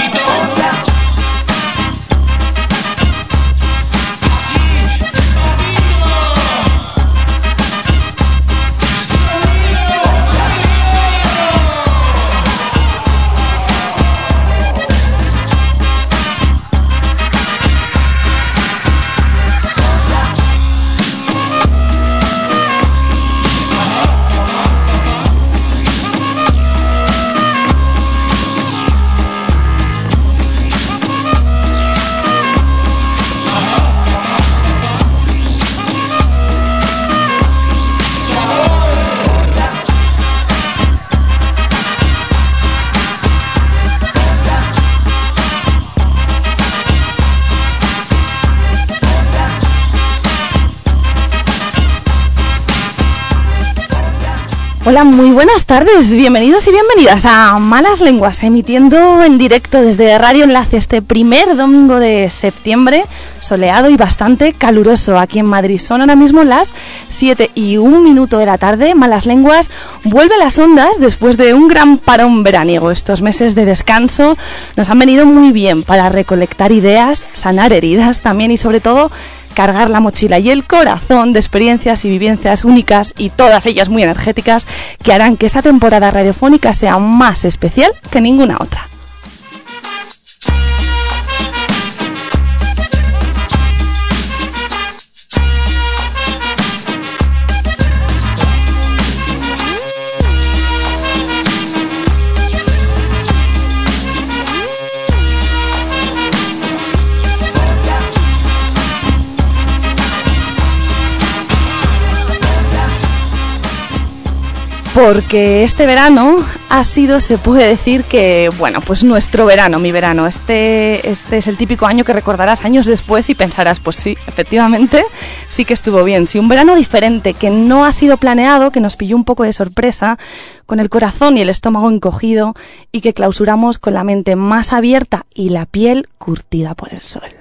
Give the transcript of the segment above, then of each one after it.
História Hola, muy buenas tardes, bienvenidos y bienvenidas a Malas Lenguas, emitiendo en directo desde Radio Enlace este primer domingo de septiembre, soleado y bastante caluroso aquí en Madrid. Son ahora mismo las 7 y un minuto de la tarde. Malas Lenguas vuelve a las ondas después de un gran parón veraniego. Estos meses de descanso nos han venido muy bien para recolectar ideas, sanar heridas también y sobre todo cargar la mochila y el corazón de experiencias y vivencias únicas y todas ellas muy energéticas que harán que esta temporada radiofónica sea más especial que ninguna otra. Porque este verano ha sido, se puede decir que, bueno, pues nuestro verano, mi verano. Este, este es el típico año que recordarás años después y pensarás, pues sí, efectivamente, sí que estuvo bien. Sí, un verano diferente, que no ha sido planeado, que nos pilló un poco de sorpresa, con el corazón y el estómago encogido y que clausuramos con la mente más abierta y la piel curtida por el sol.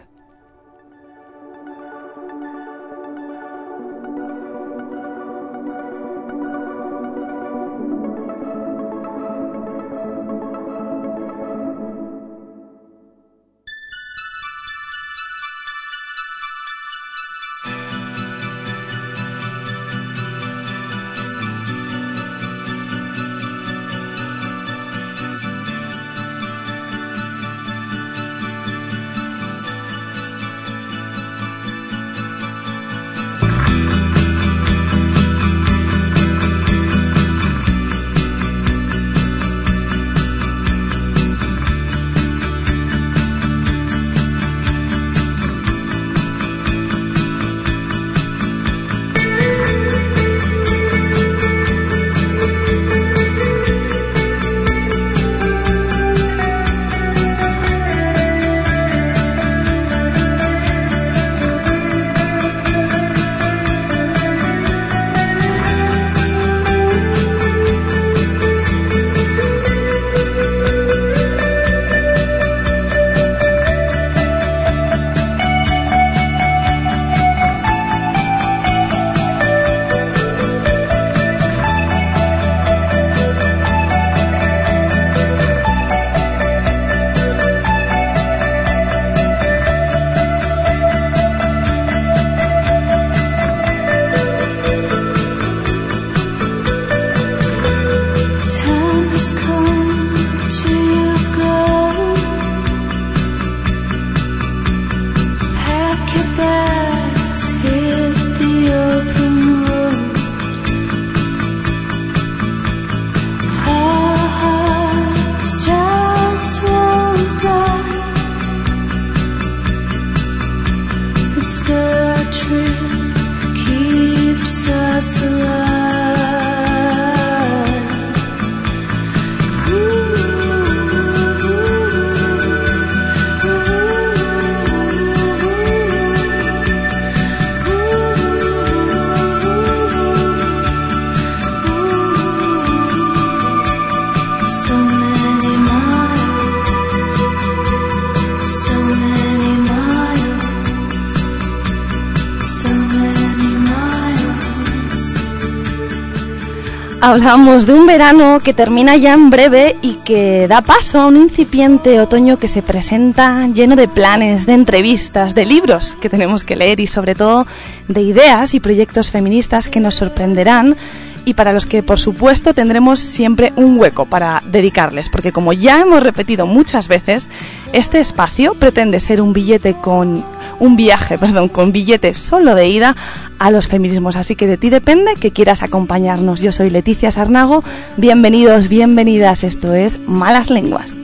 Hablamos de un verano que termina ya en breve y que da paso a un incipiente otoño que se presenta lleno de planes, de entrevistas, de libros que tenemos que leer y sobre todo de ideas y proyectos feministas que nos sorprenderán y para los que por supuesto tendremos siempre un hueco para dedicarles, porque como ya hemos repetido muchas veces, este espacio pretende ser un billete con un viaje, perdón, con billete solo de ida a los feminismos. Así que de ti depende que quieras acompañarnos. Yo soy Leticia Sarnago. Bienvenidos, bienvenidas. Esto es Malas Lenguas.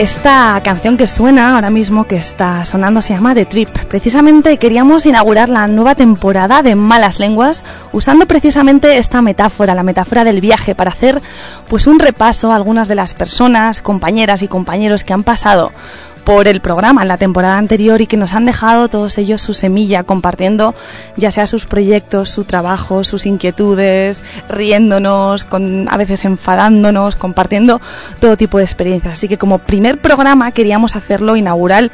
Esta canción que suena ahora mismo, que está sonando, se llama The Trip. Precisamente queríamos inaugurar la nueva temporada de Malas Lenguas usando precisamente esta metáfora, la metáfora del viaje, para hacer pues un repaso a algunas de las personas, compañeras y compañeros que han pasado por el programa en la temporada anterior y que nos han dejado todos ellos su semilla compartiendo ya sea sus proyectos, su trabajo, sus inquietudes, riéndonos, con, a veces enfadándonos, compartiendo todo tipo de experiencias. Así que como primer programa queríamos hacerlo inaugural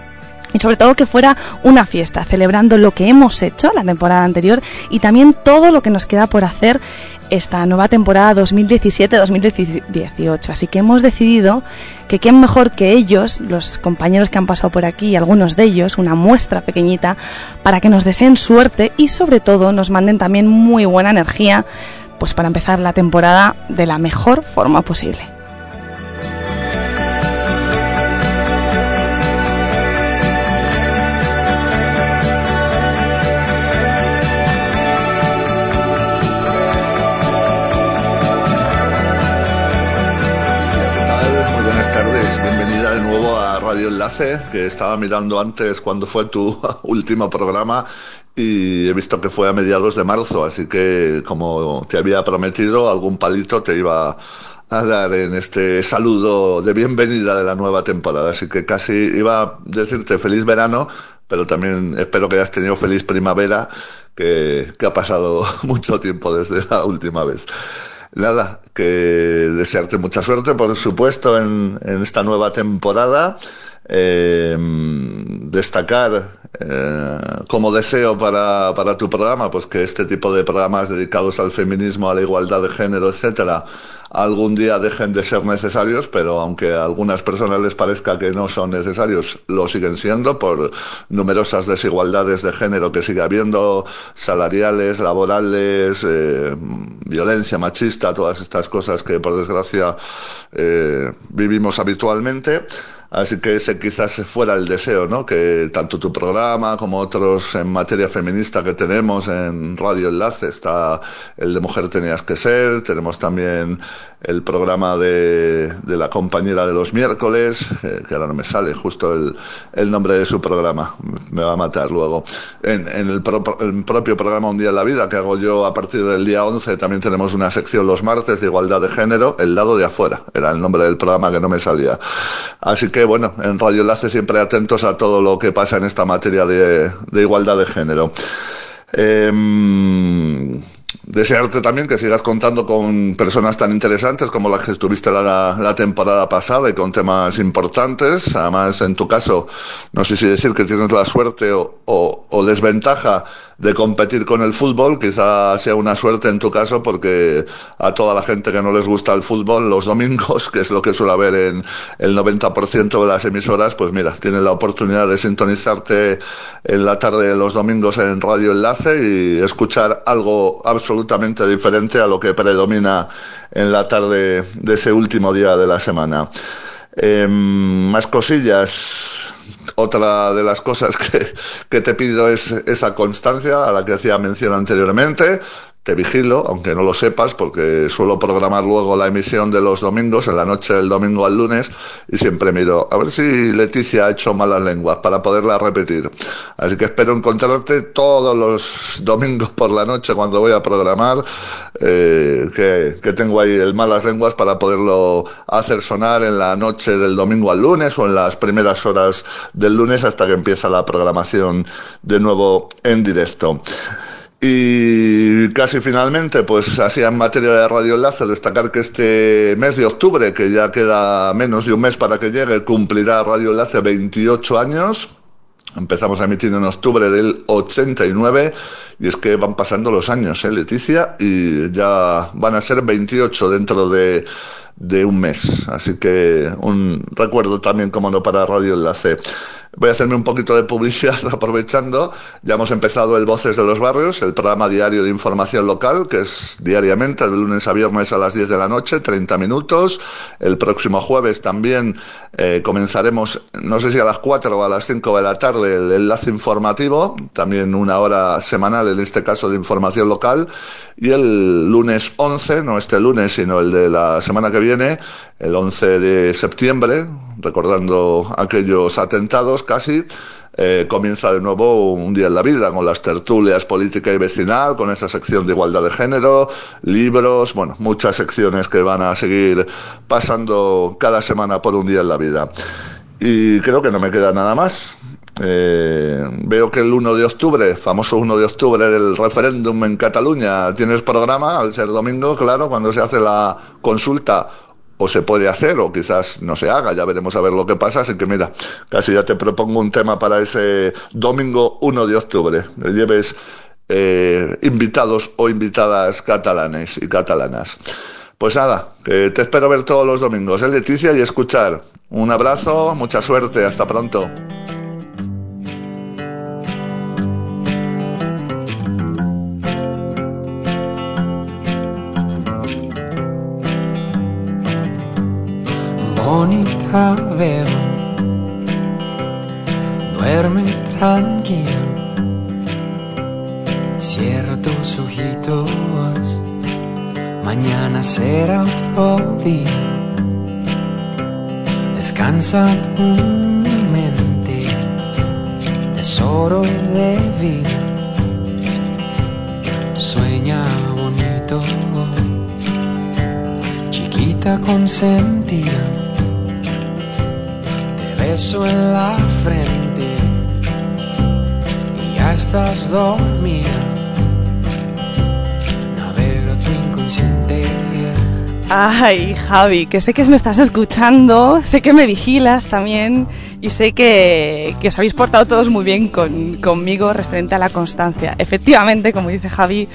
y sobre todo que fuera una fiesta, celebrando lo que hemos hecho la temporada anterior y también todo lo que nos queda por hacer esta nueva temporada 2017-2018. Así que hemos decidido que quién mejor que ellos, los compañeros que han pasado por aquí, algunos de ellos, una muestra pequeñita, para que nos deseen suerte y sobre todo nos manden también muy buena energía, pues para empezar la temporada de la mejor forma posible. Que estaba mirando antes cuando fue tu último programa y he visto que fue a mediados de marzo, así que como te había prometido, algún palito te iba a dar en este saludo de bienvenida de la nueva temporada. Así que casi iba a decirte feliz verano, pero también espero que hayas tenido feliz primavera, que, ha pasado mucho tiempo desde la última vez. Nada, que desearte mucha suerte, por supuesto, en esta nueva temporada eh, destacar eh, como deseo para, para, tu programa, pues que este tipo de programas dedicados al feminismo, a la igualdad de género, etcétera, algún día dejen de ser necesarios, pero aunque a algunas personas les parezca que no son necesarios, lo siguen siendo por numerosas desigualdades de género que sigue habiendo, salariales, laborales, eh, violencia machista, todas estas cosas que por desgracia eh, vivimos habitualmente. Así que ese quizás fuera el deseo, ¿no? Que tanto tu programa como otros en materia feminista que tenemos en Radio Enlace, está el de Mujer Tenías que Ser, tenemos también el programa de, de la compañera de los miércoles, eh, que ahora no me sale justo el, el, nombre de su programa, me va a matar luego. En, en el, propio programa Un Día en la Vida, que hago yo a partir del día 11, también tenemos una sección los martes de igualdad de género, el lado de afuera, era el nombre del programa que no me salía. Así que bueno, en Radio Enlace siempre atentos a todo lo que pasa en esta materia de, de igualdad de género. Eh, desearte también que sigas contando con personas tan interesantes como las que estuviste la, temporada pasada y con temas importantes. Además, en tu caso, no sé si decir que tienes la suerte o, o, desventaja de competir con el fútbol. Quizá sea una suerte en tu caso porque a toda la gente que no les gusta el fútbol los domingos, que es lo que suele haber en el 90% de las emisoras, pues mira, tienes la oportunidad de sintonizarte en la tarde de los domingos en Radio Enlace y escuchar algo absolutamente diferente a lo que predomina en la tarde de ese último día de la semana. Em, más cosillas. Otra de las cosas que, que, te pido es esa constancia a la que hacía mención anteriormente te vigilo, aunque no lo sepas, porque suelo programar luego la emisión de los domingos, en la noche del domingo al lunes, y siempre miro a ver si Leticia ha hecho malas lenguas para poderla repetir. Así que espero encontrarte todos los domingos por la noche cuando voy a programar, eh, que, que tengo ahí el malas lenguas para poderlo hacer sonar en la noche del domingo al lunes o en las primeras horas del lunes hasta que empieza la programación de nuevo en directo. Y casi finalmente, pues así en materia de Radio Enlace, destacar que este mes de octubre, que ya queda menos de un mes para que llegue, cumplirá Radio Enlace 28 años. Empezamos a emitir en octubre del 89 y es que van pasando los años, ¿eh, Leticia? Y ya van a ser 28 dentro de, de un mes. Así que un recuerdo también, como no, para Radio Enlace. Voy a hacerme un poquito de publicidad aprovechando. Ya hemos empezado el Voces de los Barrios, el programa diario de información local, que es diariamente, de lunes a viernes a las 10 de la noche, 30 minutos. El próximo jueves también eh, comenzaremos, no sé si a las 4 o a las 5 de la tarde, el enlace informativo, también una hora semanal, en este caso de información local. Y el lunes 11, no este lunes, sino el de la semana que viene, el 11 de septiembre, recordando aquellos atentados casi, eh, comienza de nuevo un día en la vida con las tertulias política y vecinal, con esa sección de igualdad de género, libros, bueno, muchas secciones que van a seguir pasando cada semana por un día en la vida. Y creo que no me queda nada más. Eh, veo que el 1 de octubre, famoso 1 de octubre del referéndum en Cataluña, tienes programa, al ser domingo, claro, cuando se hace la consulta o se puede hacer o quizás no se haga, ya veremos a ver lo que pasa, así que mira, casi ya te propongo un tema para ese domingo 1 de octubre, que lleves eh, invitados o invitadas catalanes y catalanas. Pues nada, te espero ver todos los domingos, ¿eh, Leticia? Y escuchar. Un abrazo, mucha suerte, hasta pronto. Veo, duerme tranquila, cierra tus ojitos, mañana será otro día, descansa tu mente, tesoro de vida, sueña bonito, chiquita consentida beso en la frente ya estás dormida. Navega tu inconsciente. Ay, Javi, que sé que me estás escuchando, sé que me vigilas también y sé que, que os habéis portado todos muy bien con, conmigo referente a la constancia. Efectivamente, como dice Javi,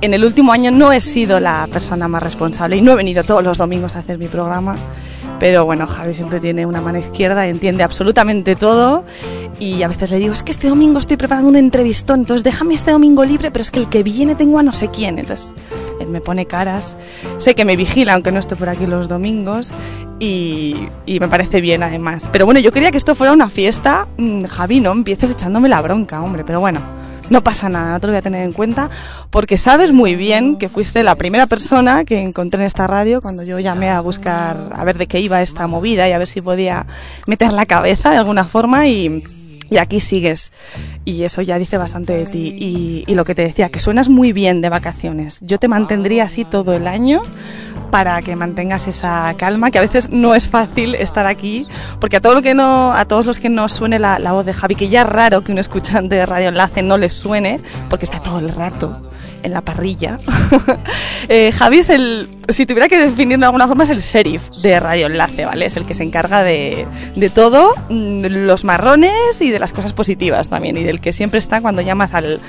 en el último año no he sido la persona más responsable y no he venido todos los domingos a hacer mi programa pero bueno, Javi siempre tiene una mano izquierda, entiende absolutamente todo y a veces le digo, es que este domingo estoy preparando un entrevistón, entonces déjame este domingo libre, pero es que el que viene tengo a no sé quién. Entonces él me pone caras, sé que me vigila aunque no esté por aquí los domingos y, me parece bien además. Pero bueno, yo quería que esto fuera una fiesta, mm, Javi, no empieces echándome la bronca, hombre, pero bueno. No pasa nada, no te lo voy a tener en cuenta, porque sabes muy bien que fuiste la primera persona que encontré en esta radio cuando yo llamé a buscar a ver de qué iba esta movida y a ver si podía meter la cabeza de alguna forma y, y aquí sigues. Y eso ya dice bastante de ti. Y, lo que te decía, que suenas muy bien de vacaciones. Yo te mantendría así todo el año para que mantengas esa calma, que a veces no es fácil estar aquí, porque a que no, a todos los que no suene la, la voz de Javi, que ya es raro que un escuchante de Radio Enlace no les suene, porque está todo el rato en la parrilla. Eh, Javi es el, si tuviera que definirlo de alguna forma, es el sheriff de Radio Enlace, ¿vale? Es el que se encarga de, de todo, mm, los marrones y de las cosas positivas también, y del que siempre está cuando llamas al,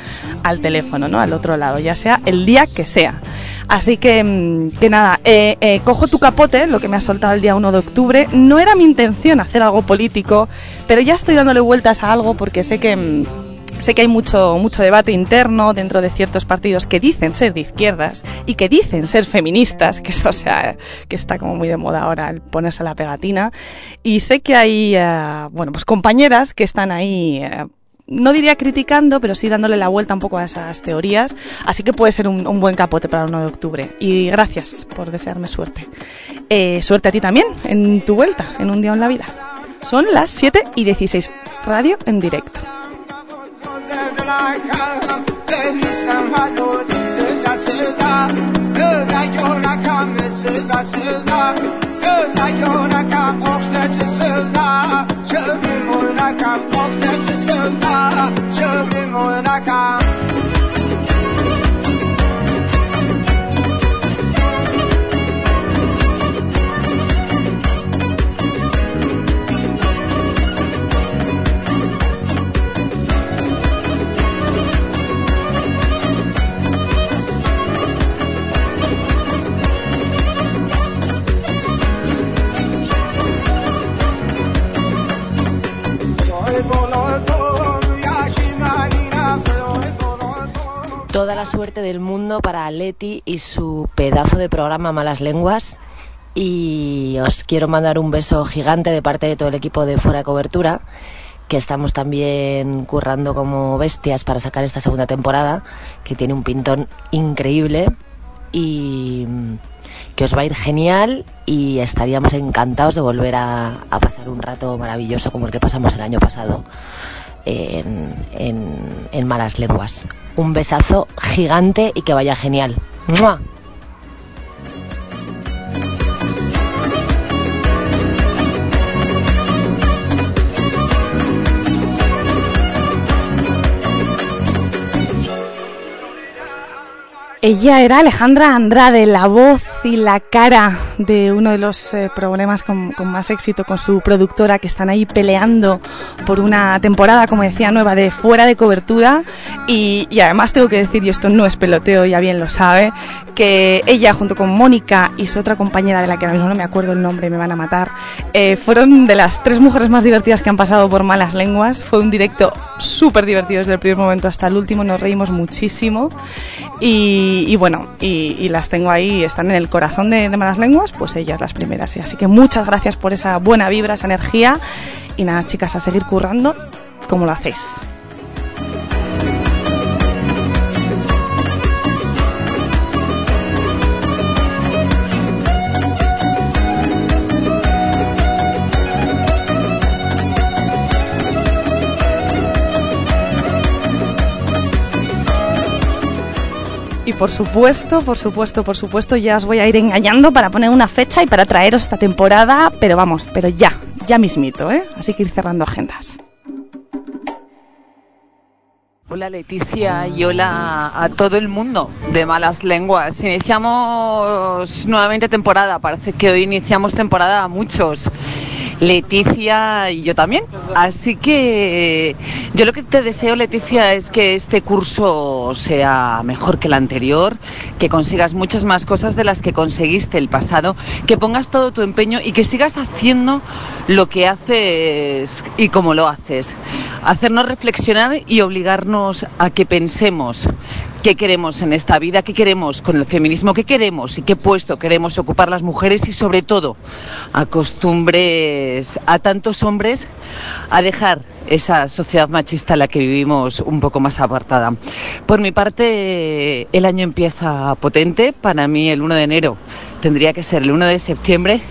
al teléfono, ¿no? Al otro lado, ya sea el día que sea. Así que, mm, que nada, eh, eh, cojo tu capote, lo que me has soltado el día 1 de octubre. No era mi intención hacer algo político, pero ya estoy dándole vueltas a algo porque sé que... Sé que hay mucho, mucho debate interno dentro de ciertos partidos que dicen ser de izquierdas y que dicen ser feministas, que eso sea, que está como muy de moda ahora el ponerse la pegatina. Y sé que hay, eh, bueno, pues compañeras que están ahí, eh, no diría criticando, pero sí dándole la vuelta un poco a esas teorías. Así que puede ser un, un buen capote para el 1 de octubre. Y gracias por desearme suerte. Eh, suerte a ti también en tu vuelta, en un día en la vida. Son las 7 y 16. Radio en directo. Come. Toda la suerte del mundo para Leti y su pedazo de programa Malas Lenguas. Y os quiero mandar un beso gigante de parte de todo el equipo de Fuera de Cobertura, que estamos también currando como bestias para sacar esta segunda temporada, que tiene un pintón increíble y mm, que os va a ir genial y estaríamos encantados de volver a, a pasar un rato maravilloso como el que pasamos el año pasado en, en- Malas Lenguas. Un besazo gigante y que vaya genial. ¡Mua! Ella era Alejandra Andrade, la voz y la cara de uno de los eh, problemas con, más éxito con su productora que están ahí peleando por una temporada, como decía, nueva de fuera de cobertura. Y, y además tengo que decir, y esto no es peloteo, ya bien lo sabe, que ella junto con Mónica y su otra compañera de la que ahora mismo no me acuerdo el nombre, me van a matar, eh, fueron de las tres mujeres más divertidas que han pasado por Malas Lenguas. Fue un directo súper divertido desde el primer momento hasta el último, nos reímos muchísimo. Y, y bueno, y, las tengo ahí, están en el corazón de, de Malas Lenguas, pues ellas las primeras. Así que muchas gracias por esa buena vibra, esa energía. Y nada, chicas, a seguir currando como lo hacéis. Y por supuesto, por supuesto, por supuesto, ya os voy a ir engañando para poner una fecha y para traeros esta temporada, pero vamos, pero ya, ya mismito, ¿eh? Así que ir cerrando agendas. Hola Leticia y hola a todo el mundo de Malas Lenguas. Iniciamos nuevamente temporada, parece que hoy iniciamos temporada a muchos. Leticia y yo también. Así que yo lo que te deseo, Leticia, es que este curso sea mejor que el anterior, que consigas muchas más cosas de las que conseguiste el pasado, que pongas todo tu empeño y que sigas haciendo lo que haces y como lo haces. Hacernos reflexionar y obligarnos a que pensemos qué queremos en esta vida, qué queremos con el feminismo, qué queremos y qué puesto queremos ocupar las mujeres y sobre todo acostumbres a tantos hombres a dejar esa sociedad machista en la que vivimos un poco más apartada. Por mi parte, el año empieza potente. Para mí, el 1 de enero tendría que ser el 1 de septiembre.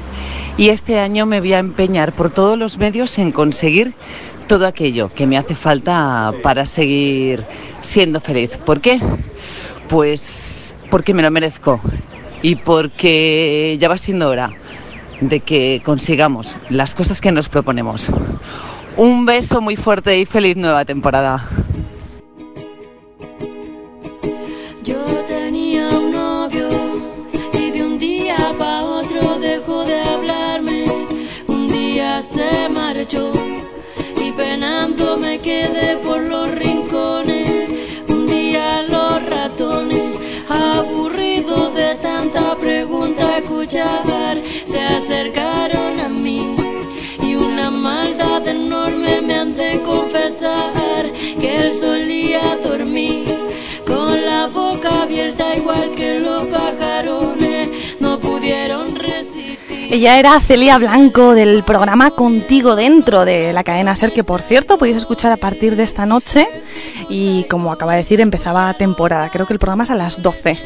Y este año me voy a empeñar por todos los medios en conseguir todo aquello que me hace falta para seguir siendo feliz. ¿Por qué? Pues porque me lo merezco y porque ya va siendo hora de que consigamos las cosas que nos proponemos. Un beso muy fuerte y feliz nueva temporada. Quedé por los rincones. Un día los ratones, aburridos de tanta pregunta escuchar, se acercaron a mí. Y una maldad enorme me han de confesar que él solía dormir con la boca abierta igual que los pajarones Ella era Celia Blanco del programa Contigo Dentro de la cadena Ser, que por cierto podéis escuchar a partir de esta noche y como acaba de decir empezaba temporada, creo que el programa es a las 12.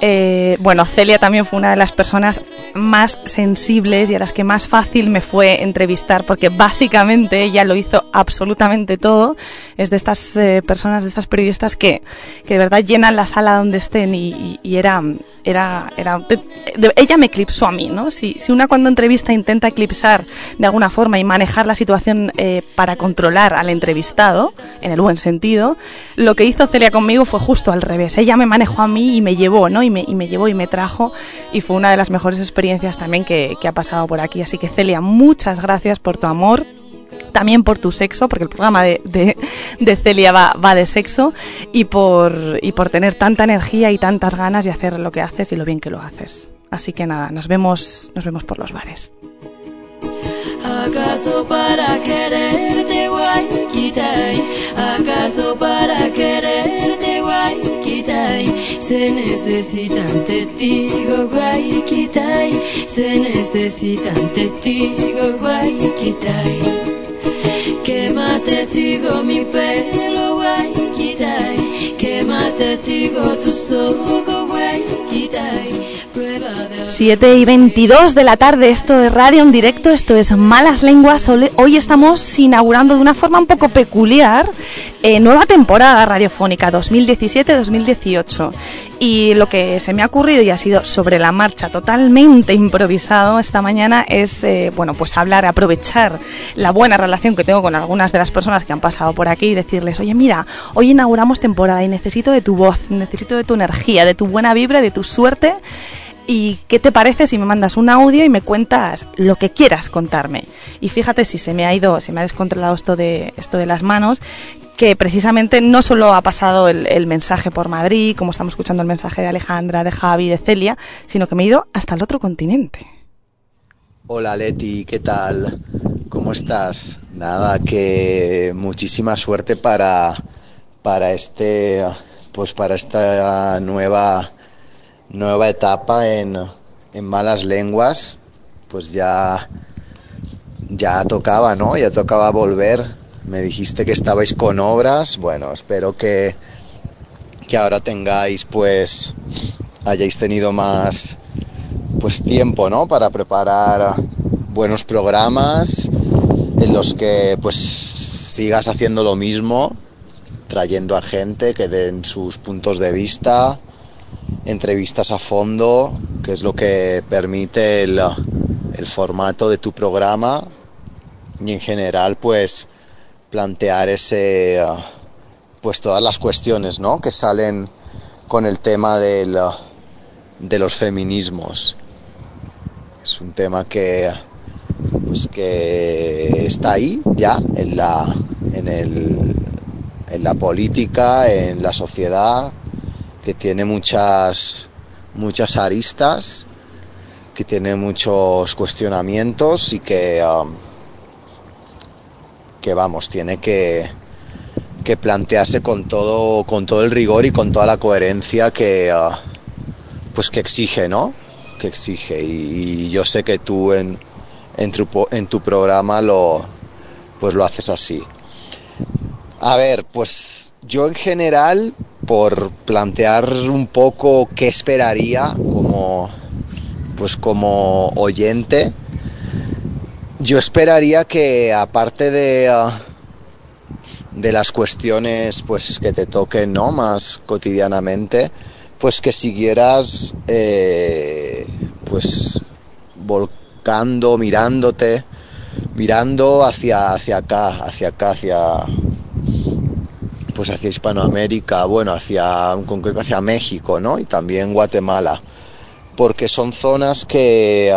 Eh, bueno, Celia también fue una de las personas más sensibles y a las que más fácil me fue entrevistar porque básicamente ella lo hizo absolutamente todo. Es de estas eh, personas, de estas periodistas que, que de verdad llenan la sala donde estén y, y, y era, era, era de, de, ella me eclipsó a mí, ¿no? Si, si una cuando entrevista intenta eclipsar de alguna forma y manejar la situación eh, para controlar al entrevistado, en el buen sentido, lo que hizo Celia conmigo fue justo al revés. Ella me manejó a mí y me llevó, ¿no? Y me, y me llevó y me trajo y fue una de las mejores experiencias también que, ha pasado por aquí. Así que Celia, muchas gracias por tu amor, también por tu sexo, porque el programa de, de, Celia va, va, de sexo, y por, y por tener tanta energía y tantas ganas de hacer lo que haces y lo bien que lo haces. Así que nada, nos vemos, nos vemos por los bares. Se necesitan testigos guayquitai. Que más testigo mi pelo guayquitai, que más testigo tus ojos guayquitai. 7 y 22 de la tarde, esto es radio en directo, esto es Malas Lenguas. Hoy estamos inaugurando de una forma un poco peculiar eh, nueva temporada radiofónica 2017-2018. Y lo que se me ha ocurrido y ha sido sobre la marcha, totalmente improvisado esta mañana, es eh, bueno pues hablar, aprovechar la buena relación que tengo con algunas de las personas que han pasado por aquí y decirles, oye mira, hoy inauguramos temporada y necesito de tu voz, necesito de tu energía, de tu buena vibra, de tu suerte ¿Y qué te parece si me mandas un audio y me cuentas lo que quieras contarme? Y fíjate si se me ha ido, se me ha descontrolado esto de, esto de las manos, que precisamente no solo ha pasado el, mensaje por Madrid, como estamos escuchando el mensaje de Alejandra, de Javi, de Celia, sino que me he ido hasta el otro continente. Hola Leti, ¿qué tal? ¿Cómo estás? Nada, que muchísima suerte para, para este, pues para esta nueva nueva etapa en, en malas lenguas, pues ya, ya tocaba, ¿no? Ya tocaba volver. Me dijiste que estabais con obras. Bueno, espero que, que ahora tengáis, pues, hayáis tenido más, pues, tiempo, ¿no? Para preparar buenos programas en los que, pues, sigas haciendo lo mismo, trayendo a gente que den sus puntos de vista, entrevistas a fondo, que es lo que permite el, el, formato de tu programa y en general pues plantear ese pues todas las cuestiones ¿no? que salen con el tema de los feminismos. Es un tema que pues que está ahí ya en la en el en la política, en la sociedad, que tiene muchas, muchas aristas, que tiene muchos cuestionamientos y que, um, que vamos, tiene que, que, plantearse con todo, con todo el rigor y con toda la coherencia que, uh, pues que exige, ¿no? Que exige. Y, y yo sé que tú en, en, tu, en tu programa lo, pues lo haces así. A ver, pues yo en general, por plantear un poco qué esperaría como, pues como oyente, yo esperaría que aparte de, uh, de las cuestiones pues que te toquen no más cotidianamente, pues que siguieras eh, pues volcando, mirándote, mirando hacia, hacia acá, hacia acá, hacia pues hacia Hispanoamérica, bueno, hacia en concreto hacia México, ¿no? Y también Guatemala, porque son zonas que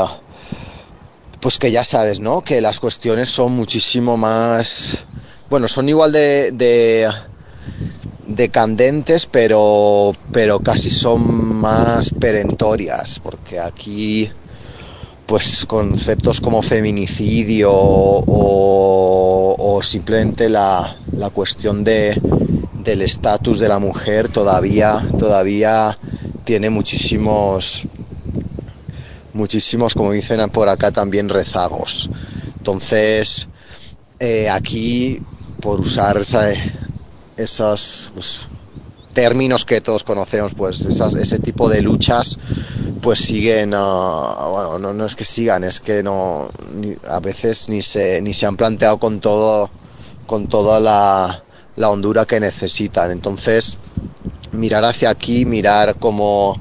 pues que ya sabes, ¿no? Que las cuestiones son muchísimo más bueno, son igual de, de, de candentes, pero, pero casi son más perentorias, porque aquí pues conceptos como feminicidio o, o simplemente la, la cuestión de, del estatus de la mujer todavía, todavía tiene muchísimos, muchísimos, como dicen por acá también, rezagos. Entonces, eh, aquí, por usar esa- esos pues, términos que todos conocemos, pues esas- ese tipo de luchas, pues siguen, ah, bueno, no, es que sigan, es que no, a veces ni se, ni se han planteado con todo, con toda la, la hondura que necesitan. Entonces, mirar hacia aquí, mirar cómo,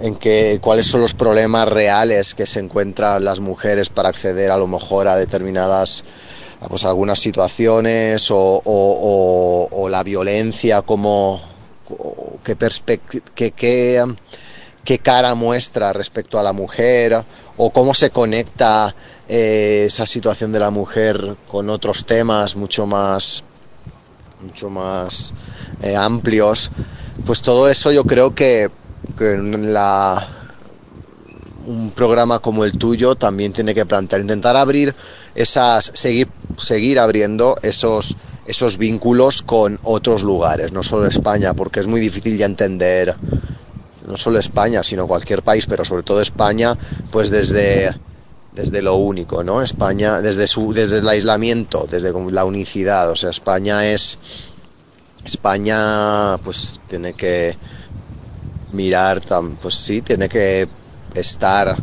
en qué, cuáles son los problemas reales que se encuentran las mujeres para acceder a lo mejor a determinadas pues algunas situaciones o, la violencia como qué, qué, qué, qué cara muestra respecto a la mujer o cómo se conecta eh, esa situación de la mujer con otros temas mucho más mucho más eh, amplios. Pues todo eso yo creo que, que un programa como el tuyo también tiene que plantear, intentar abrir esas, seguir, seguir abriendo esos, esos vínculos con otros lugares, no solo España, porque es muy difícil ya entender, no solo España, sino cualquier país, pero sobre todo España, pues desde, desde lo único, ¿no? España, desde su, desde el aislamiento, desde la unicidad, o sea, España es, España, pues tiene que mirar, pues sí, tiene que estar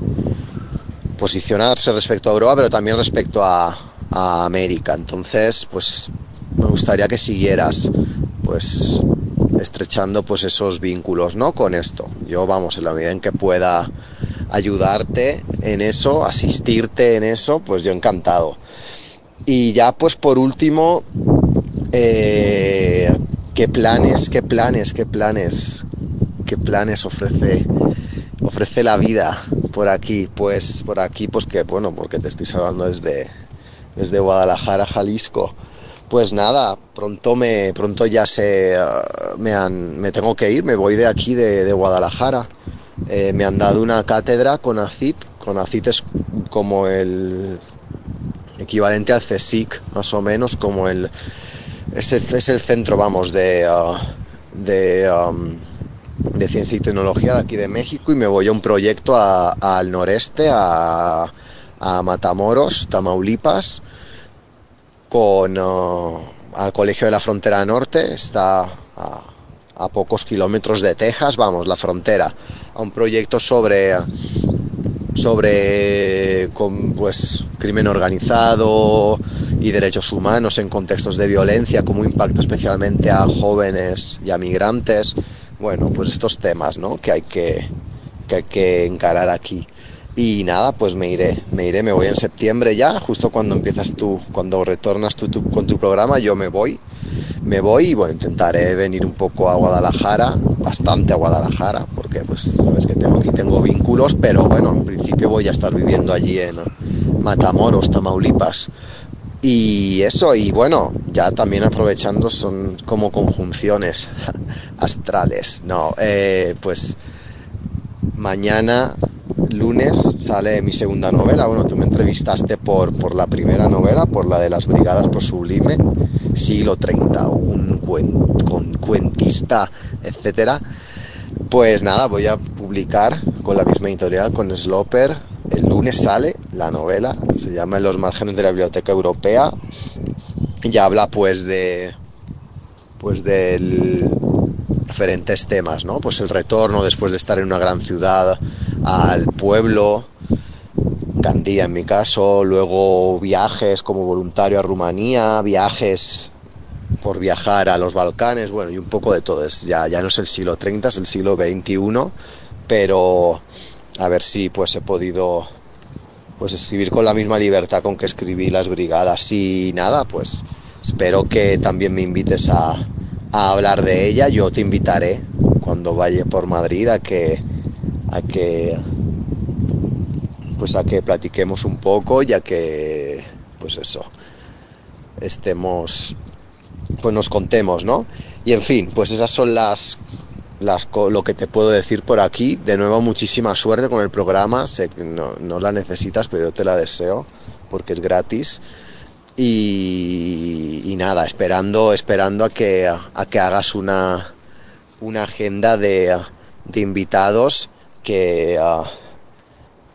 posicionarse respecto a Europa, pero también respecto a América. Entonces, pues me gustaría que siguieras, pues estrechando pues esos vínculos, ¿no? Con esto. Yo, vamos, en la medida en que pueda ayudarte en eso, asistirte en eso, pues yo encantado. Y ya, pues por último, eh, ¿qué planes, qué planes, qué planes, qué planes ofrece ofrece la vida por aquí? Pues por aquí, pues que bueno, porque te estoy hablando desde, desde Guadalajara, Jalisco. Pues nada, pronto me, pronto ya se, uh, me, han, me tengo que ir, me voy de aquí, de, Guadalajara. Eh, me han dado una cátedra con ACIT, con ACIT es como el equivalente al CSIC, más o menos, como el, es el, es el centro, vamos, de, uh, de, de ciencia y tecnología de aquí de México y me voy a un proyecto al noreste, a Matamoros, Tamaulipas, con uh, al Colegio de la Frontera Norte, está a, pocos kilómetros de Texas, vamos, la frontera, a un proyecto sobre sobre con, pues crimen organizado y derechos humanos en contextos de violencia, cómo impacta especialmente a jóvenes y a migrantes. Bueno, pues estos temas, ¿no? Que hay que, que hay que encarar aquí. Y nada, pues me iré, me iré, me voy en septiembre ya, justo cuando empiezas tú, cuando retornas tú, con tu programa, yo me voy, me voy y bueno, intentaré venir un poco a Guadalajara, bastante a Guadalajara, porque pues sabes que tengo aquí tengo vínculos, pero bueno, en principio voy a estar viviendo allí en Matamoros, Tamaulipas. Y eso, y bueno, ya también aprovechando son como conjunciones astrales. No, eh, pues mañana lunes sale mi segunda novela. Bueno, tú me entrevistaste por, por la primera novela, por la de las Brigadas por Sublime, siglo 30, un cuentista, etcétera. Pues nada, voy a publicar con la misma editorial, con Sloper. El lunes sale la novela, se llama En los márgenes de la Biblioteca Europea. Y habla pues de pues del diferentes temas, ¿no? Pues el retorno después de estar en una gran ciudad al pueblo, Gandía en mi caso, luego viajes como voluntario a Rumanía, viajes por viajar a los Balcanes, bueno, y un poco de todo. Es, ya, ya no es el siglo 30, es el siglo XXI, pero a ver si pues he podido pues escribir con la misma libertad con que escribí las brigadas y nada, pues espero que también me invites a, a hablar de ella. Yo te invitaré cuando vaya por Madrid a que a que pues a que platiquemos un poco ya que pues eso estemos, pues nos contemos, ¿no? Y en fin, pues esas son las, las lo que te puedo decir por aquí. De nuevo, muchísima suerte con el programa. Sé que no, no la necesitas, pero yo te la deseo porque es gratis. Y, nada, esperando, esperando a que, a que hagas una, una agenda de, de invitados que, uh,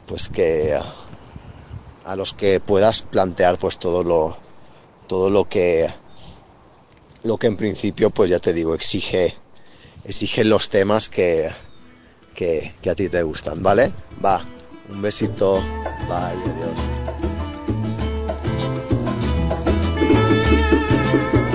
pues que uh, a los que puedas plantear pues todo lo, todo lo que, lo que en principio, pues ya te digo, exige, exige los temas que, que, que a ti te gustan, ¿vale? Va, un besito, bye, adiós. Ay,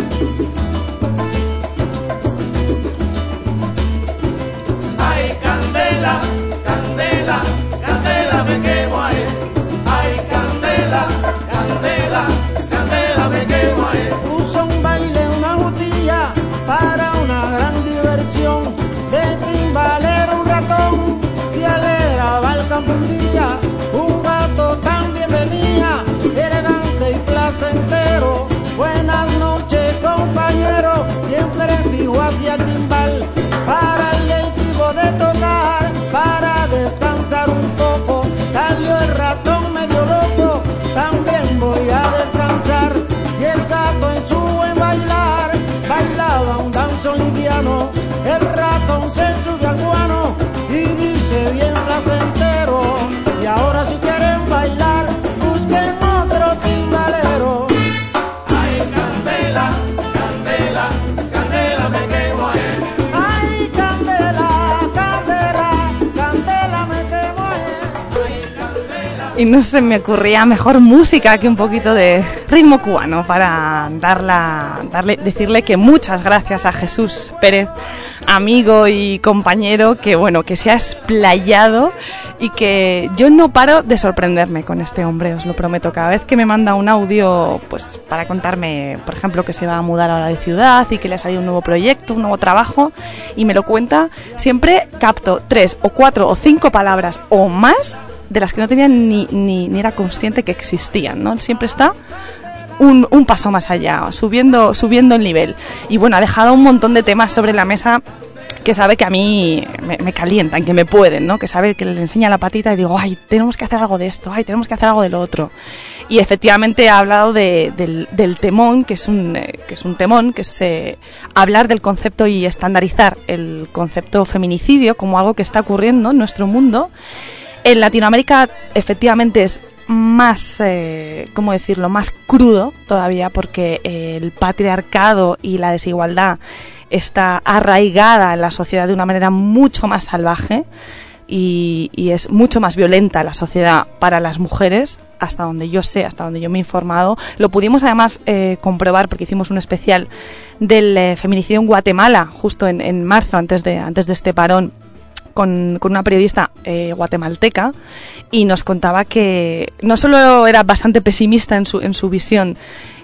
Y no se me ocurría mejor música que un poquito de ritmo cubano para darla, darle, decirle que muchas gracias a Jesús Pérez, amigo y compañero, que bueno, que se ha explayado y que yo no paro de sorprenderme con este hombre, os lo prometo. Cada vez que me manda un audio, pues para contarme, por ejemplo, que se va a mudar ahora de ciudad y que le ha salido un nuevo proyecto, un nuevo trabajo, y me lo cuenta, siempre capto tres o cuatro o cinco palabras o más de las que no tenía ni, ni, ni era consciente que existían, ¿no? Siempre está un, un, paso más allá, subiendo, subiendo el nivel. Y bueno, ha dejado un montón de temas sobre la mesa que sabe que a mí me, calientan, que me pueden, ¿no? Que sabe que le enseña la patita y digo, ay, tenemos que hacer algo de esto, ay, tenemos que hacer algo de lo otro. Y efectivamente ha hablado de, del, del, temón, que es un, que es un temón, que es eh, hablar del concepto y estandarizar el concepto feminicidio como algo que está ocurriendo en nuestro mundo. En Latinoamérica efectivamente es más, eh, ¿cómo decirlo?, más crudo todavía porque el patriarcado y la desigualdad está arraigada en la sociedad de una manera mucho más salvaje y, es mucho más violenta la sociedad para las mujeres, hasta donde yo sé, hasta donde yo me he informado. Lo pudimos además eh, comprobar porque hicimos un especial del eh, feminicidio en Guatemala, justo en, en marzo, antes de, antes de este parón con, con, una periodista eh, guatemalteca y nos contaba que no solo era bastante pesimista en su, en su visión,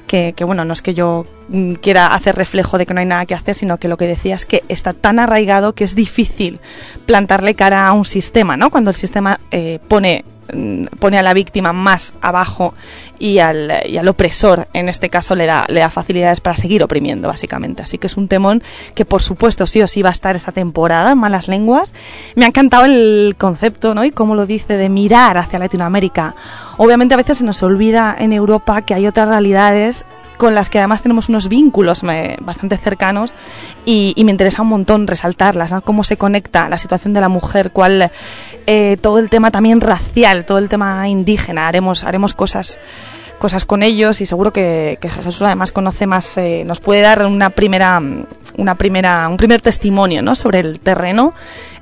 que, bueno, no es que yo mm, quiera hacer reflejo de que no hay nada que hacer, sino que lo que decía es que está tan arraigado que es difícil plantarle cara a un sistema, ¿no? Cuando el sistema eh, pone pone a la víctima más abajo y al, y al, opresor, en este caso, le da, le da facilidades para seguir oprimiendo, básicamente. Así que es un temón que, por supuesto, sí o sí va a estar esta temporada en Malas Lenguas. Me ha encantado el concepto, ¿no? Y cómo lo dice, de mirar hacia Latinoamérica. Obviamente, a veces se nos olvida en Europa que hay otras realidades con las que además tenemos unos vínculos bastante cercanos y, y, me interesa un montón resaltarlas, ¿no? cómo se conecta la situación de la mujer, cuál eh, todo el tema también racial, todo el tema indígena, haremos, haremos cosas cosas con ellos y seguro que, Jesús además conoce más, eh, nos puede dar una primera, una primera, un primer testimonio ¿no? sobre el terreno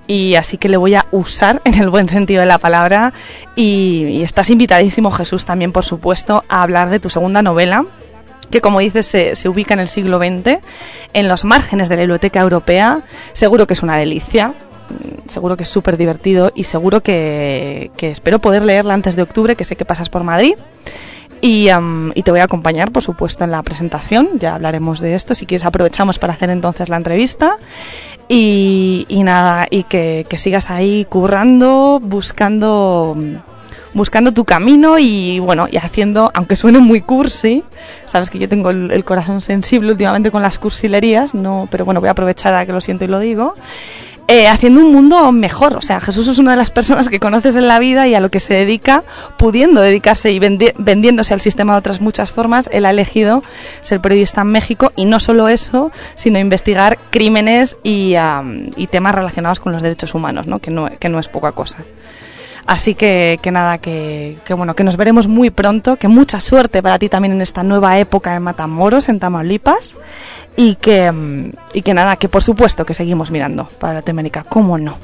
y así que le voy a usar en el buen sentido de la palabra y estás invitadísimo Jesús también por supuesto a hablar de tu segunda novela que como dices se, se, ubica en el siglo XX, en los márgenes de la biblioteca europea. Seguro que es una delicia, seguro que es súper divertido y seguro que, que, espero poder leerla antes de octubre, que sé que pasas por Madrid. Y, y, te voy a acompañar, por supuesto, en la presentación. Ya hablaremos de esto. Si quieres, aprovechamos para hacer entonces la entrevista. Y, y nada, y que, que, sigas ahí currando, buscando buscando tu camino y bueno, y haciendo, aunque suene muy cursi, sabes que yo tengo el, el corazón sensible últimamente con las cursilerías, no, pero bueno, voy a aprovechar a que lo siento y lo digo. eh, haciendo un mundo mejor. O sea, Jesús es una de las personas que conoces en la vida y a lo que se dedica, pudiendo dedicarse y vendi- vendiéndose al sistema de otras muchas formas, él ha elegido ser periodista en México y no solo eso, sino investigar crímenes y, am, y temas relacionados con los derechos humanos, ¿no? Que, no, que no es poca cosa. Así que, que nada, que, que bueno, que nos veremos muy pronto, que mucha suerte para ti también en esta nueva época en Matamoros, en Tamaulipas, y que, y que nada, que por supuesto que seguimos mirando para Latinoamérica, ¿cómo no?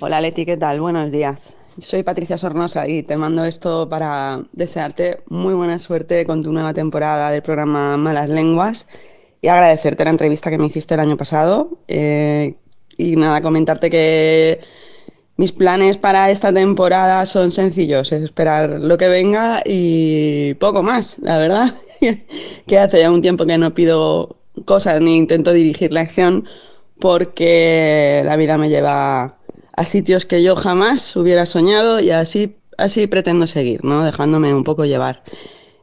Hola Leti, ¿qué tal? Buenos días. Soy Patricia Sornosa y te mando esto para desearte muy buena suerte con tu nueva temporada del programa Malas Lenguas y agradecerte la entrevista que me hiciste el año pasado. Eh, y nada, comentarte que mis planes para esta temporada son sencillos, es esperar lo que venga y poco más, la verdad. que hace ya un tiempo que no pido cosas ni intento dirigir la acción porque la vida me lleva a sitios que yo jamás hubiera soñado y así, así pretendo seguir, ¿no? Dejándome un poco llevar.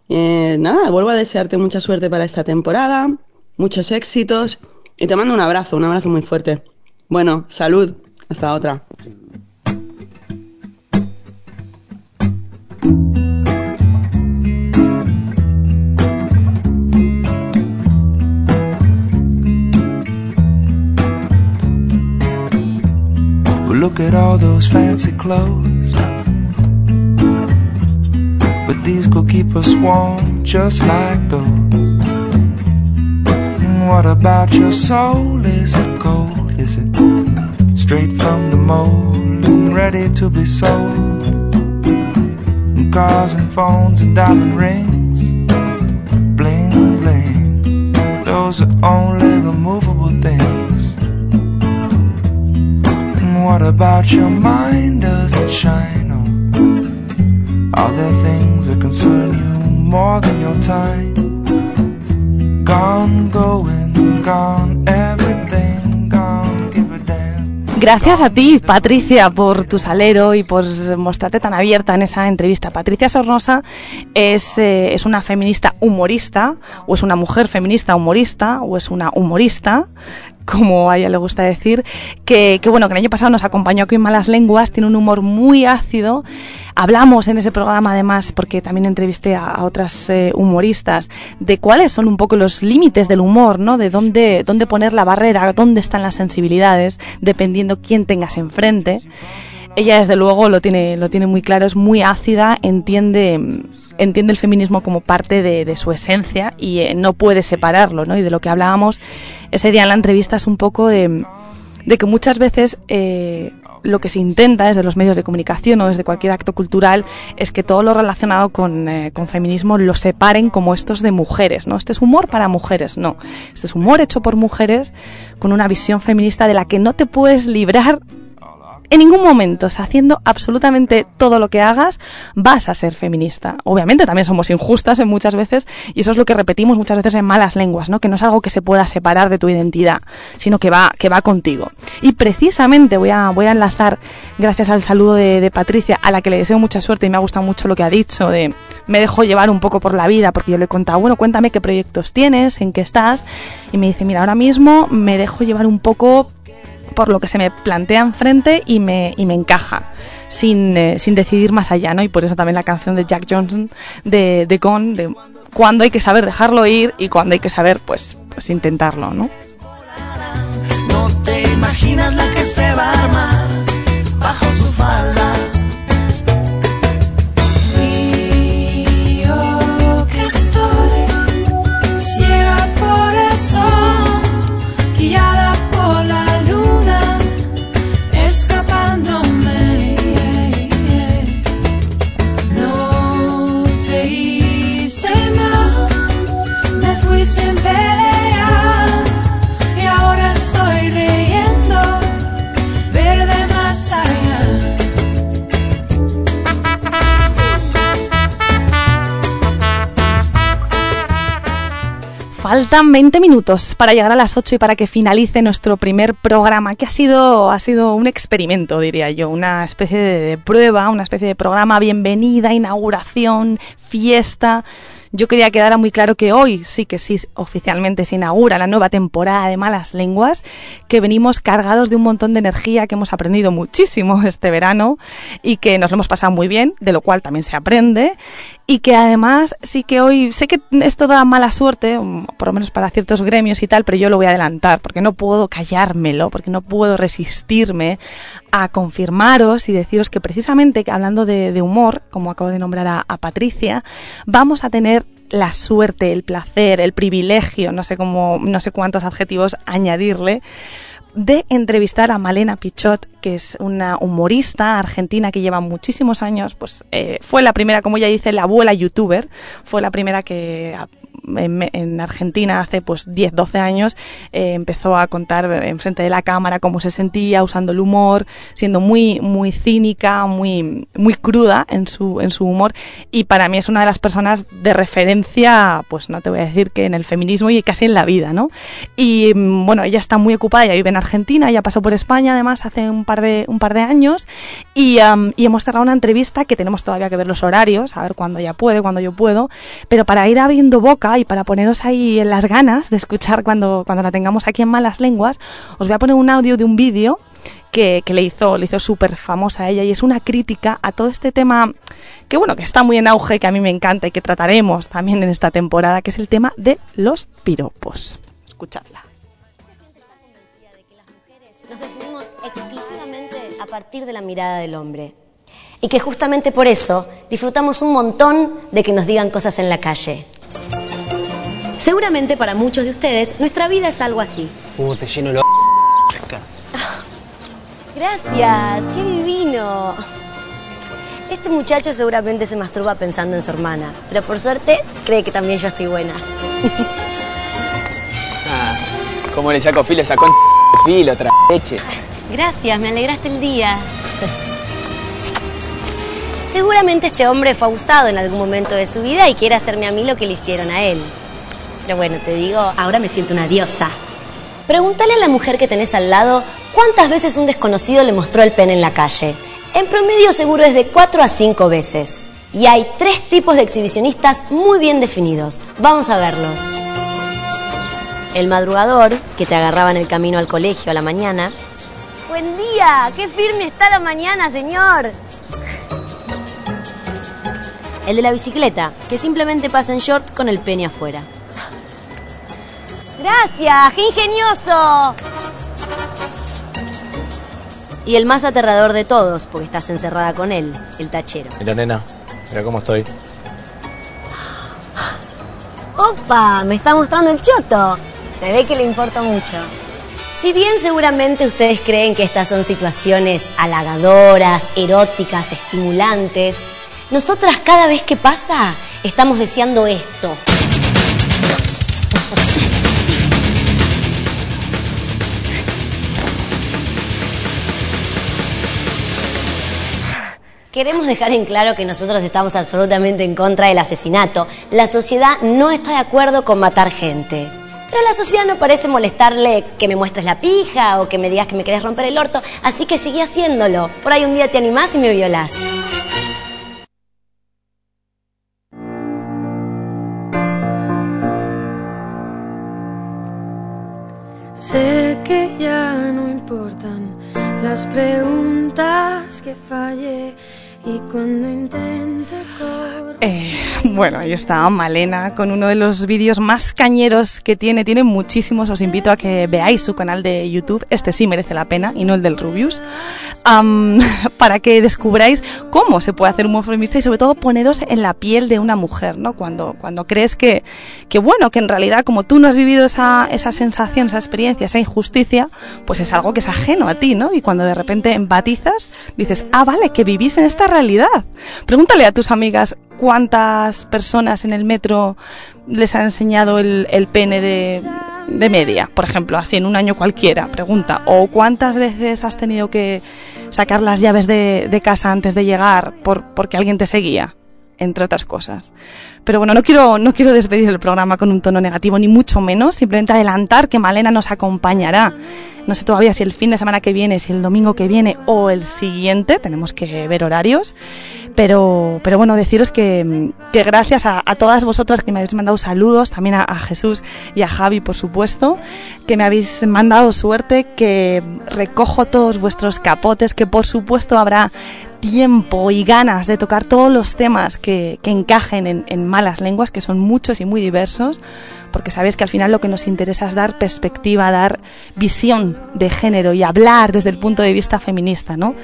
Eh, nada, vuelvo a desearte mucha suerte para esta temporada, muchos éxitos y te mando un abrazo, un abrazo muy fuerte. Bueno, salud, hasta otra. Look at all those fancy clothes. But these could keep us warm just like those. And what about your soul? Is it cold? Is it straight from the mold and ready to be sold? And cars and phones and diamond rings, bling bling. Those are only removable things. And what about your mind? Does it shine on? Are there things that concern you more than your time? Gone, going, gone, everything gone, give a damn. Gracias a ti, Patricia, por tu salero y por mostrarte tan abierta en esa entrevista. Patricia Sornosa es, eh, es una feminista humorista, o es una mujer feminista humorista, o es una humorista, como a ella le gusta decir, que, que bueno, que el año pasado nos acompañó aquí en Malas Lenguas, tiene un humor muy ácido. Hablamos en ese programa, además, porque también entrevisté a, otras eh, humoristas, de cuáles son un poco los límites del humor, ¿no? De dónde, dónde poner la barrera, dónde están las sensibilidades, dependiendo quién tengas enfrente. Ella, desde luego, lo tiene, lo tiene muy claro, es muy ácida, entiende, entiende el feminismo como parte de, su esencia y eh, no puede separarlo, ¿no? Y de lo que hablábamos ese día en la entrevista es un poco de, de que muchas veces eh, lo que se intenta desde los medios de comunicación o desde cualquier acto cultural es que todo lo relacionado con, eh, con feminismo lo separen como estos de mujeres, ¿no? Este es humor para mujeres, no. Este es humor hecho por mujeres con una visión feminista de la que no te puedes librar en ningún momento, o sea, haciendo absolutamente todo lo que hagas, vas a ser feminista. Obviamente también somos injustas en muchas veces y eso es lo que repetimos muchas veces en malas lenguas, ¿no? Que no es algo que se pueda separar de tu identidad, sino que va, que va contigo. Y precisamente voy a, voy a enlazar, gracias al saludo de, de Patricia, a la que le deseo mucha suerte y me ha gustado mucho lo que ha dicho de me dejo llevar un poco por la vida, porque yo le he contado, bueno, cuéntame qué proyectos tienes, en qué estás, y me dice, mira, ahora mismo me dejo llevar un poco por lo que se me plantea enfrente y me, y me encaja. Sin, eh, sin decidir más allá, ¿no? Y por eso también la canción de Jack Johnson de, de Gone, de cuando hay que saber dejarlo ir y cuando hay que saber, pues, pues intentarlo, ¿no? No te imaginas la que se va a armar bajo su falda. Faltan 20 minutos para llegar a las 8 y para que finalice nuestro primer programa, que ha sido, ha sido un experimento, diría yo, una especie de, de prueba, una especie de programa bienvenida, inauguración, fiesta. Yo quería que quedara muy claro que hoy sí que sí oficialmente se inaugura la nueva temporada de Malas Lenguas, que venimos cargados de un montón de energía, que hemos aprendido muchísimo este verano y que nos lo hemos pasado muy bien, de lo cual también se aprende y que además sí que hoy sé que esto da mala suerte, um, por lo menos para ciertos gremios y tal, pero yo lo voy a adelantar porque no puedo callármelo, porque no puedo resistirme a confirmaros y deciros que precisamente hablando de, humor, como acabo de nombrar a Patricia, vamos a tener la suerte, el placer, el privilegio, no sé cómo, no sé cuántos adjetivos añadirle, de entrevistar a Malena Pichot, que es una humorista argentina que lleva muchísimos años, pues eh, fue la primera, como ella dice, la abuela youtuber, fue la primera que en, en, Argentina hace pues 10, 12 años eh, empezó a contar en frente de la cámara cómo se sentía, usando el humor, siendo muy, muy cínica, muy, muy cruda en su, en su humor. Y para mí es una de las personas de referencia, pues no te voy a decir que en el feminismo y casi en la vida, ¿no? Y mm, bueno, ella está muy ocupada, ella vive en Argentina, ella pasó por España además hace un par de, un par de años y, um, y hemos cerrado una entrevista que tenemos todavía que ver los horarios, a ver cuándo ella puede, cuándo yo puedo, pero para ir abriendo boca y para poneros ahí en las ganas de escuchar cuando, cuando la tengamos aquí en Malas Lenguas, os voy a poner un audio de un vídeo que, que, le hizo, le hizo súper famosa a ella y es una crítica a todo este tema que bueno, que está muy en auge, que a mí me encanta y que trataremos también en esta temporada, que es el tema de los piropos. Escuchadla. Nos definimos exclusivamente a partir de la mirada del hombre. Y que justamente por eso disfrutamos un montón de que nos digan cosas en la calle. Seguramente para muchos de ustedes nuestra vida es algo así. Uh, te lleno lo... Gracias, qué divino. Este muchacho seguramente se masturba pensando en su hermana, pero por suerte cree que también yo estoy buena. Ah, ¿Cómo le saco filo esa con filo, otra leche? Gracias, me alegraste el día. Seguramente este hombre fue abusado en algún momento de su vida y quiere hacerme a mí lo que le hicieron a él. Pero bueno, te digo, ahora me siento una diosa. Pregúntale a la mujer que tenés al lado cuántas veces un desconocido le mostró el pene en la calle. En promedio seguro es de 4 a 5 veces. Y hay tres tipos de exhibicionistas muy bien definidos. Vamos a verlos. El madrugador, que te agarraba en el camino al colegio a la mañana. Buen día, qué firme está la mañana, señor. El de la bicicleta, que simplemente pasa en short con el pene afuera. Gracias, qué ingenioso. Y el más aterrador de todos, porque estás encerrada con él, el tachero. Mira, nena, mira cómo estoy. ¡Opa! Me está mostrando el choto. Se ve que le importa mucho. Si bien seguramente ustedes creen que estas son situaciones halagadoras, eróticas, estimulantes, nosotras cada vez que pasa estamos deseando esto. Queremos dejar en claro que nosotros estamos absolutamente en contra del asesinato. La sociedad no está de acuerdo con matar gente. Pero la sociedad no parece molestarle que me muestres la pija o que me digas que me querés romper el orto, así que seguí haciéndolo. Por ahí un día te animás y me violás. Sé que ya no importan las preguntas que fallé y cuando correr. Eh, bueno, ahí está Malena con uno de los vídeos más cañeros que tiene. Tiene muchísimos. Os invito a que veáis su canal de YouTube. Este sí merece la pena y no el del Rubius. Para que descubráis cómo se puede hacer humor feminista y sobre todo poneros en la piel de una mujer, ¿no? Cuando, cuando crees que, que, bueno, que en realidad como tú no has vivido esa, esa sensación, esa experiencia, esa injusticia, pues es algo que es ajeno a ti, ¿no? Y cuando de repente empatizas, dices, ah, vale, que vivís en esta Pregúntale a tus amigas cuántas personas en el metro les han enseñado el, pene de, de, media, por ejemplo, así en un año cualquiera, pregunta. O cuántas veces has tenido que sacar las llaves de, de casa antes de llegar por, porque alguien te seguía. Entre otras cosas. Pero bueno, no quiero, no quiero despedir el programa con un tono negativo, ni mucho menos, simplemente adelantar que Malena nos acompañará. No sé todavía si el fin de semana que viene, si el domingo que viene o el siguiente, tenemos que ver horarios. Pero, pero bueno, deciros que, que gracias a, todas vosotras que me habéis mandado saludos, también a, a Jesús y a Javi, por supuesto, que me habéis mandado suerte, que recojo todos vuestros capotes, que por supuesto habrá tiempo y ganas de tocar todos los temas que, encajen en, en, malas lenguas, que son muchos y muy diversos, porque sabéis que al final lo que nos interesa es dar perspectiva, dar visión de género y hablar desde el punto de vista feminista, ¿no?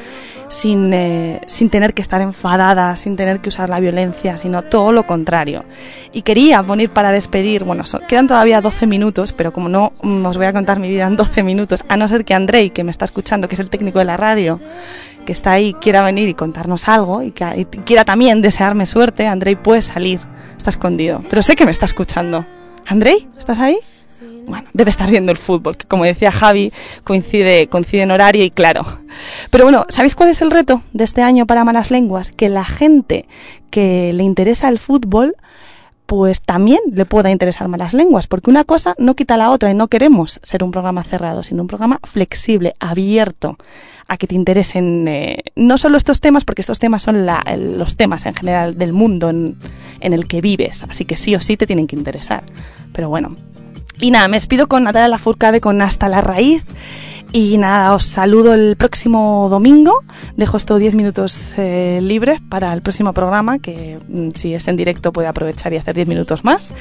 Sin, eh, sin tener que estar enfadada, sin tener que usar la violencia, sino todo lo contrario. Y quería poner para despedir, bueno, so, quedan todavía 12 minutos, pero como no mm, os voy a contar mi vida en 12 minutos, a no ser que Andrei, que me está escuchando, que es el técnico de la radio, que está ahí quiera venir y contarnos algo y que quiera también desearme suerte, Andrei puede salir, está escondido, pero sé que me está escuchando. Andrei, ¿estás ahí? Debe estar viendo el fútbol, que como decía Javi, coincide, coincide en horario y claro. Pero bueno, ¿sabéis cuál es el reto de este año para Malas Lenguas? Que la gente que le interesa el fútbol pues también le pueda interesar malas lenguas, porque una cosa no quita la otra y no queremos ser un programa cerrado, sino un programa flexible, abierto a que te interesen eh, no solo estos temas, porque estos temas son los temas en general del mundo en, en el que vives, así que sí o sí te tienen que interesar. Pero bueno, y nada, me despido con Natalia Lafourcade con Hasta la Raíz. Y nada, os saludo el próximo domingo. Dejo estos 10 minutos eh, libres para el próximo programa, que mm, si es en directo puede aprovechar y hacer 10 minutos más.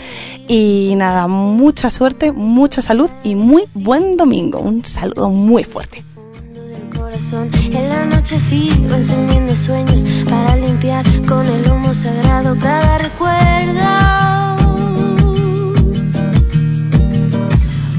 Y nada, mucha suerte, mucha salud y muy buen domingo. Un saludo muy fuerte.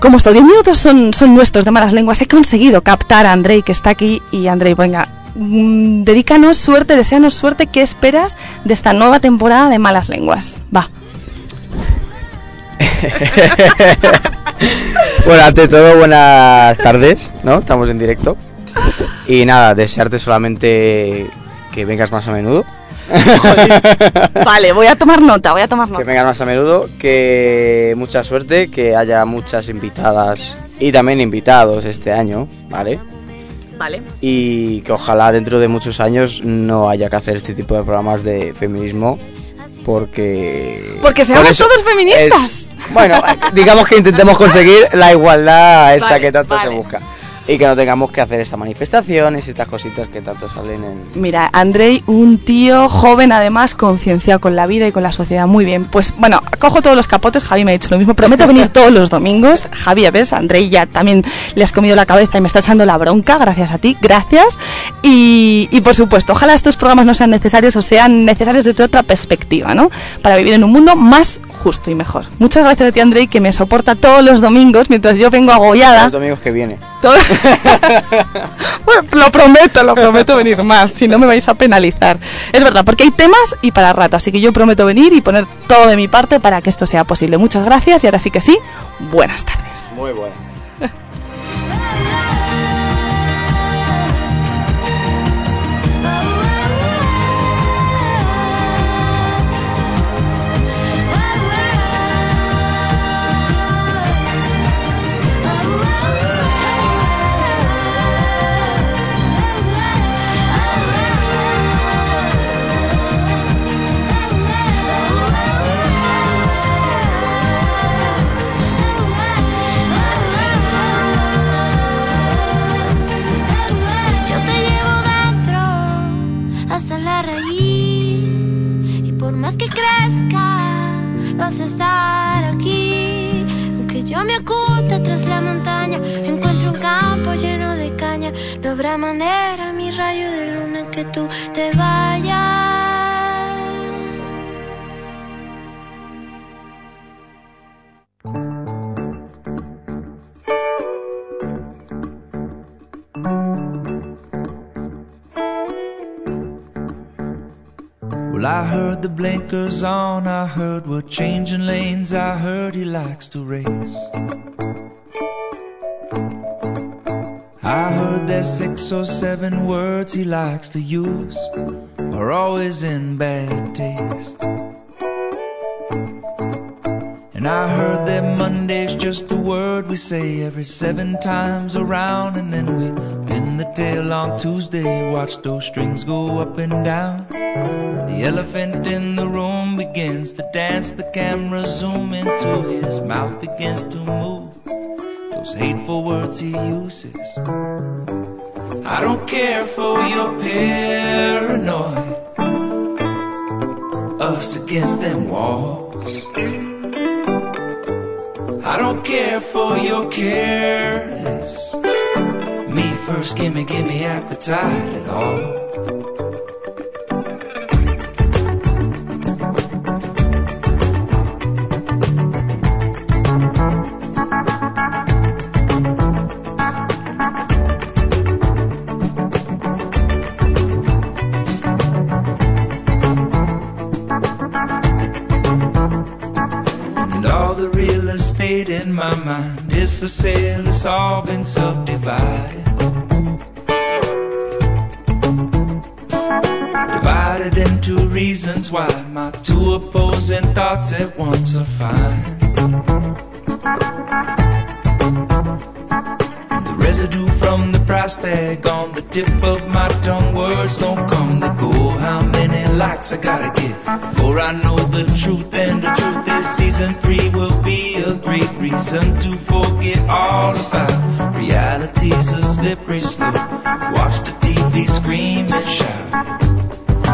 Como estos 10 minutos son, son nuestros de malas lenguas, he conseguido captar a Andrei que está aquí. Y Andrei, venga, mm, dedícanos suerte, deseanos suerte. ¿Qué esperas de esta nueva temporada de malas lenguas? Va. bueno, ante todo, buenas tardes, ¿no? Estamos en directo. Y nada, desearte solamente que vengas más a menudo. Vale, voy a tomar nota, voy a tomar Que nota. vengas más a menudo, que mucha suerte, que haya muchas invitadas y también invitados este año, ¿vale? Vale. Y que ojalá dentro de muchos años no haya que hacer este tipo de programas de feminismo, porque... Porque seamos todos feministas. es- bueno, digamos que intentemos conseguir la igualdad esa Vale, que tanto se busca. Y que no tengamos que hacer estas manifestaciones y estas cositas que tanto salen en... Mira, Andrei, un tío joven además, concienciado con la vida y con la sociedad. Muy bien. Pues bueno, cojo todos los capotes. Javi me ha dicho lo mismo. Prometo venir todos los domingos. Javi, ves, Andrei ya también le has comido la cabeza y me está echando la bronca. Gracias a ti. Gracias. Y, y por supuesto, ojalá estos programas no sean necesarios o sean necesarios desde otra perspectiva, ¿no? Para vivir en un mundo más justo y mejor. Muchas gracias a ti, Andrei, que me soporta todos los domingos mientras yo vengo agobiada. Los domingos que viene. Lo prometo, lo prometo venir más, si no me vais a penalizar. Es verdad, porque hay temas y para rato, así que yo prometo venir y poner todo de mi parte para que esto sea posible. Muchas gracias y ahora sí que sí, buenas tardes. Muy buenas. Vas a estar aquí. Aunque yo me oculte tras la montaña, encuentro un campo lleno de caña. No habrá manera, mi rayo de luna, que tú te vayas. Well, I heard the blinkers on, I heard we're changing lanes, I heard he likes to race. I heard there's six or seven words he likes to use, are always in bad taste. And I heard that Monday's just a word we say every seven times around, and then we pin the tail on Tuesday, watch those strings go up and down. The elephant in the room begins to dance, the camera zoom into his mouth begins to move. Those hateful words he uses. I don't care for your paranoid, us against them walls. I don't care for your careless. Me first, gimme, gimme appetite at all. For sale, it's all been subdivided. Divided into reasons why my two opposing thoughts at once are fine. The residue from the price tag on the tip of my tongue, words don't come, they go. How many likes I gotta get before I know the truth? The truth reason to forget all about reality's a slippery slope. Watch the TV scream and shout.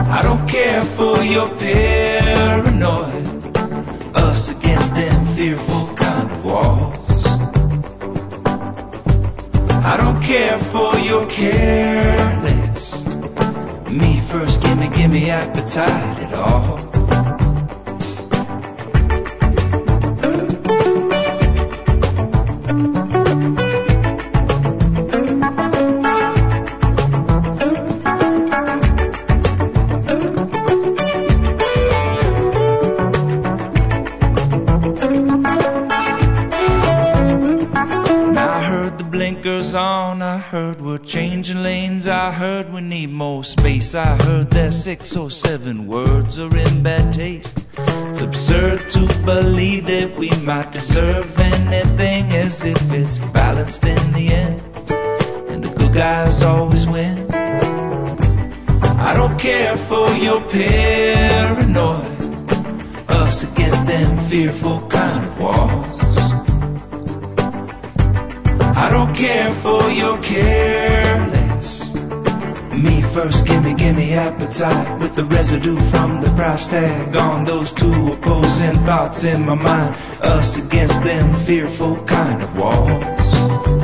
I don't care for your paranoia, us against them fearful kind of walls. I don't care for your careless. Me first, gimme, gimme appetite at all. Heard we're changing lanes, I heard we need more space, I heard that six or seven words are in bad taste. It's absurd to believe that we might deserve anything as if it's balanced in the end, and the good guys always win. I don't care for your paranoid, us against them fearful kind of walls. I don't care for your careless. Me first, gimme, gimme appetite with the residue from the price tag on those two opposing thoughts in my mind. Us against them fearful kind of walls.